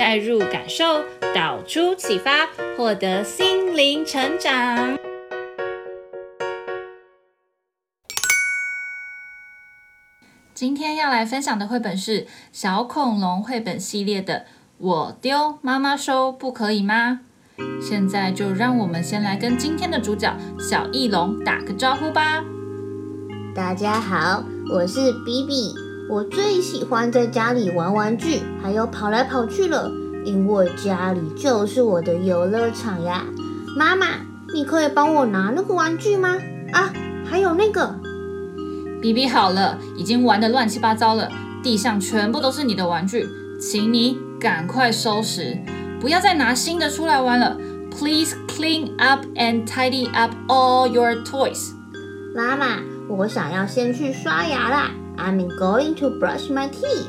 带入感受，导出启发，获得心灵成长。今天要来分享的绘本是小恐龙绘本系列的《我丢妈妈收不可以吗》。现在就让我们先来跟今天的主角小翼龙打个招呼吧。大家好。我是比比，我最喜欢在家里玩玩具，还有跑来跑去了，因为家里就是我的游乐场呀。妈妈，你可以帮我拿那个玩具吗？啊，还有那个。比比好了，已经玩得乱七八糟了，地上全部都是你的玩具，请你赶快收拾，不要再拿新的出来玩了。Please clean up and tidy up all your toys。妈妈。我想要先去刷牙啦，I'm going to brush my teeth。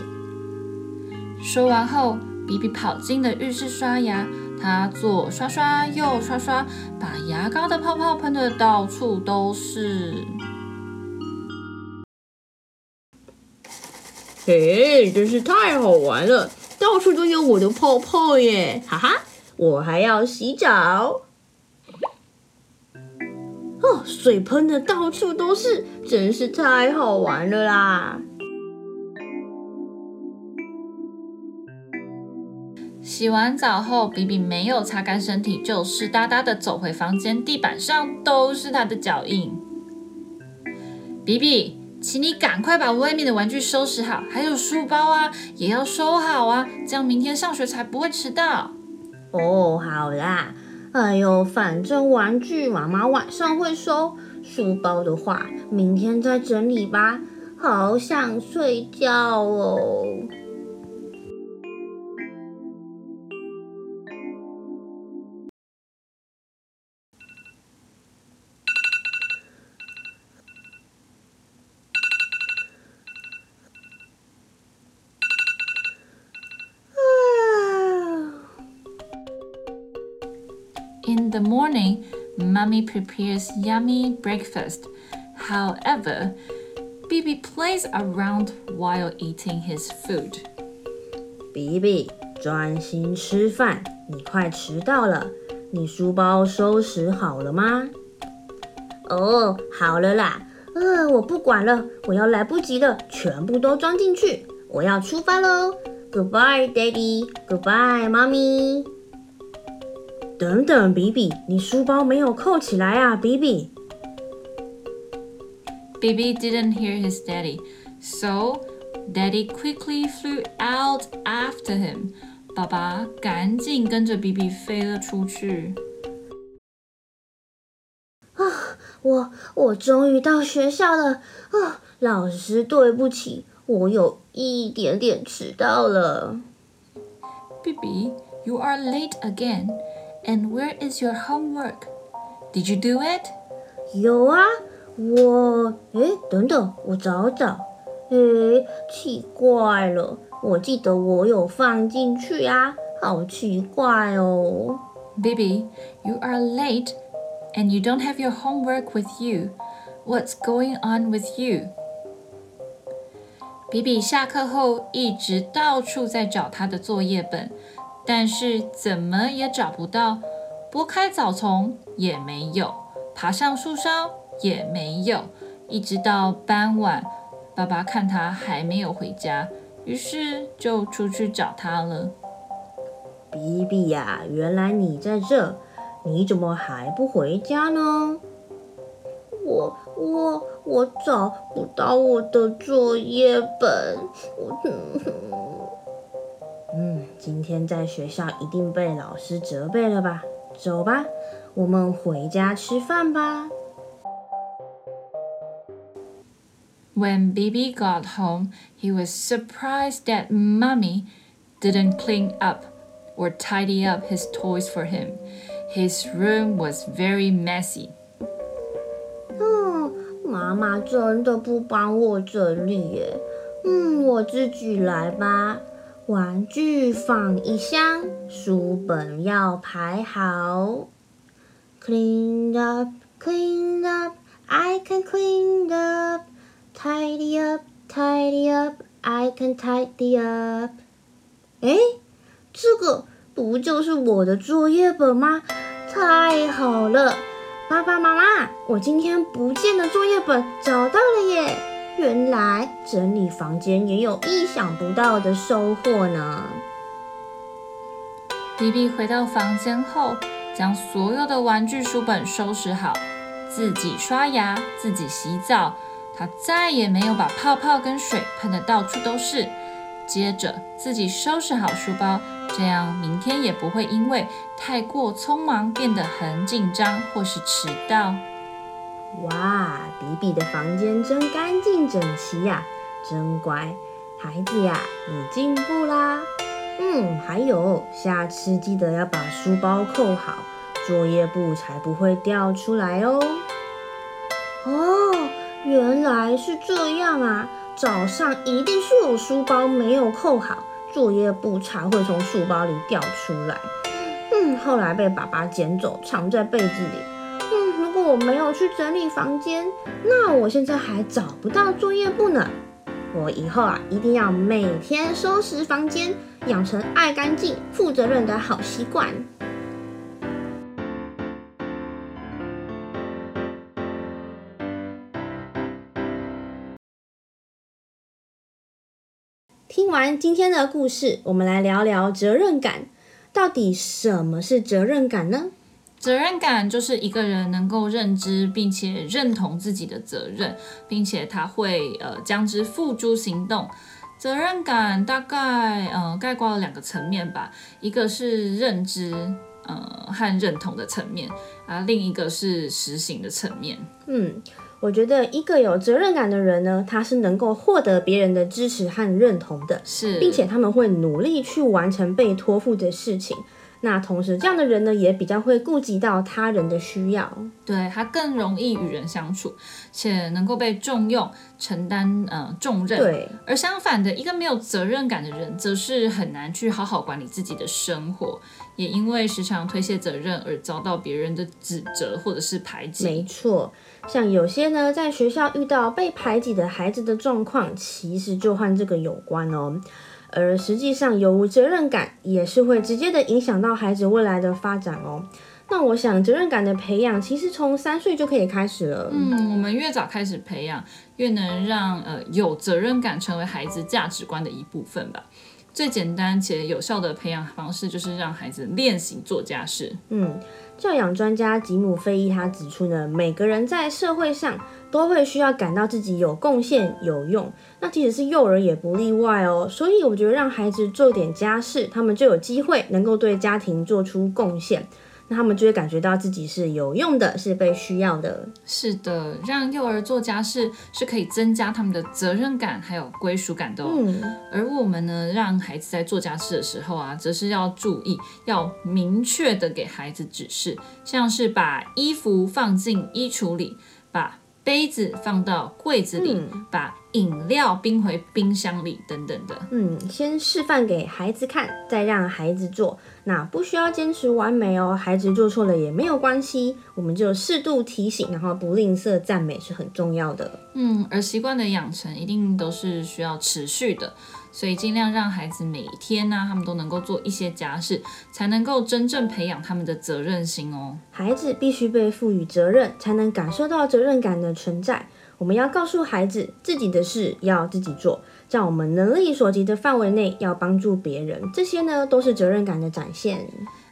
说完后，比比跑进了浴室刷牙。他左刷刷，右刷刷，把牙膏的泡泡喷的到处都是。嘿，真是太好玩了，到处都有我的泡泡耶！哈哈，我还要洗澡。哦，水喷的到处都是，真是太好玩了啦！洗完澡后，比比没有擦干身体，就湿哒哒的走回房间，地板上都是他的脚印。比比，请你赶快把外面的玩具收拾好，还有书包啊，也要收好啊，这样明天上学才不会迟到。哦，好啦。哎呦，反正玩具妈妈晚上会收，书包的话明天再整理吧。好想睡觉哦。In the morning, Mommy prepares yummy breakfast. However, Bibi plays around while eating his food. 比比，专心吃饭，你快迟到了。你书包收拾好了吗？哦，好了啦。呃，我不管了，我要来不及了，全部都装进去。我要出发喽。Goodbye, Daddy. Goodbye, Mommy. 等等，比比，你书包没有扣起来啊，比比。Bibi didn't hear his daddy, so daddy quickly flew out after him. 爸爸赶紧跟着比比飞了出去。啊，我我终于到学校了啊！老师，对不起，我有一点点迟到了。Bibi, you are late again. And where is your homework? Did you do it? 有啊，我诶，等等，我找找。诶，奇怪了，我记得我有放进去啊，好奇怪哦。Bibi, you are late and you don't have your homework with you. What's going on with you? 比比下课后一直到处在找他的作业本。 但是怎么也找不到，拨开草丛也没有，爬上树梢也没有，一直到傍晚，爸爸看他还没有回家，于是就出去找他了。比比呀，原来你在这，你怎么还不回家呢？我我我找不到我的作业本，我。嗯，今天在学校一定被老师责备了吧？走吧，我们回家吃饭吧。When Bibi got home, he was surprised that Mummy didn't clean up or tidy up his toys for him. His room was very messy. 嗯，妈妈真的不帮我整理耶。嗯，我自己来吧。玩具放一箱，书本要排好。Clean up, clean up, I can clean up. Tidy up, tidy up, I can tidy up. 哎，这个不就是我的作业本吗？太好了，爸爸妈妈，我今天不见的作业本找到了耶！原来整理房间也有意想不到的收获呢。比比回到房间后，将所有的玩具书本收拾好，自己刷牙，自己洗澡。他再也没有把泡泡跟水喷得到处都是。接着自己收拾好书包，这样明天也不会因为太过匆忙变得很紧张或是迟到。哇，比比的房间真干净整齐呀，真乖，孩子呀，你进步啦。嗯，还有，下次记得要把书包扣好，作业簿才不会掉出来哦。哦，原来是这样啊！早上一定是我书包没有扣好，作业簿才会从书包里掉出来。嗯，后来被爸爸捡走，藏在被子里。我没有去整理房间，那我现在还找不到作业簿呢。我以后啊，一定要每天收拾房间，养成爱干净、负责任的好习惯。听完今天的故事，我们来聊聊责任感。到底什么是责任感呢？责任感就是一个人能够认知并且认同自己的责任，并且他会呃将之付诸行动。责任感大概呃概括了两个层面吧，一个是认知呃和认同的层面啊，另一个是实行的层面。嗯，我觉得一个有责任感的人呢，他是能够获得别人的支持和认同的，是，并且他们会努力去完成被托付的事情。那同时，这样的人呢，也比较会顾及到他人的需要，对，他更容易与人相处，且能够被重用，承担呃重任。对，而相反的，一个没有责任感的人，则是很难去好好管理自己的生活，也因为时常推卸责任而遭到别人的指责或者是排挤。没错，像有些呢，在学校遇到被排挤的孩子的状况，其实就和这个有关哦。而实际上，有无责任感也是会直接的影响到孩子未来的发展哦。那我想，责任感的培养其实从三岁就可以开始了。嗯，我们越早开始培养，越能让呃有责任感成为孩子价值观的一部分吧。最简单且有效的培养方式就是让孩子练习做家事。嗯，教养专家吉姆·费伊他指出呢，每个人在社会上都会需要感到自己有贡献、有用。那即使是幼儿也不例外哦。所以我觉得让孩子做点家事，他们就有机会能够对家庭做出贡献。那他们就会感觉到自己是有用的，是被需要的。是的，让幼儿做家事是可以增加他们的责任感还有归属感的哦。嗯。而我们呢，让孩子在做家事的时候啊，则是要注意，要明确的给孩子指示，像是把衣服放进衣橱里，把杯子放到柜子里，嗯、把饮料冰回冰箱里，等等的。嗯，先示范给孩子看，再让孩子做。那不需要坚持完美哦，孩子做错了也没有关系，我们就适度提醒，然后不吝啬赞美是很重要的。嗯，而习惯的养成一定都是需要持续的。所以尽量让孩子每天呢、他们都能够做一些家事，才能够真正培养他们的责任心哦。孩子必须被赋予责任，才能感受到责任感的存在。我们要告诉孩子，自己的事要自己做，在我们能力所及的范围内要帮助别人，这些呢都是责任感的展现。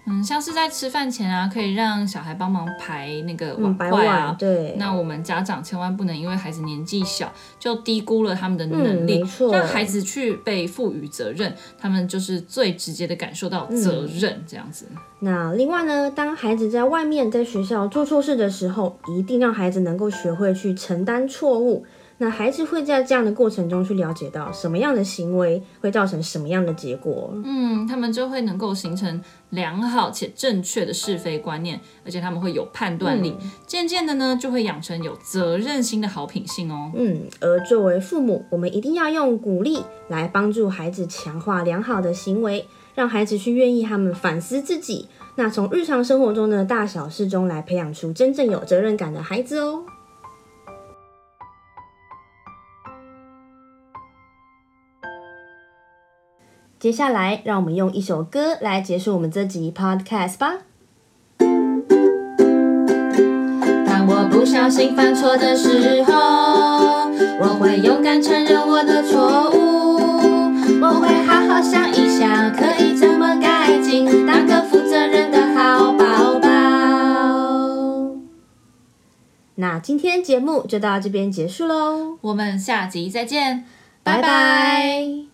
嗯，像是在吃饭前啊，可以让小孩帮忙排那个碗筷啊。嗯、对。那我们家长千万不能因为孩子年纪小，就低估了他们的能力。让孩子去被赋予责任，他们就是最直接的感受到责任，嗯、这样子。那另外呢，当孩子在外面在学校做错事的时候，一定让孩子能够学会去承担错误。那孩子会在这样的过程中去了解到什么样的行为会造成什么样的结果。嗯，他们就会能够形成良好且正确的是非观念，而且他们会有判断力。嗯、渐渐的呢，就会养成有责任心的好品性哦。嗯，而作为父母，我们一定要用鼓励来帮助孩子强化良好的行为，让孩子去愿意他们反思自己。那从日常生活中的大小事中来培养出真正有责任感的孩子哦。接下来，让我们用一首歌来结束我们这集 Podcast 吧。当我不小心犯错的时候，我会勇敢承认我的错误，我会好好想一想，可以怎么改进，当个负责任的好宝宝。那今天节目就到这边结束喽，我们下集再见，拜拜。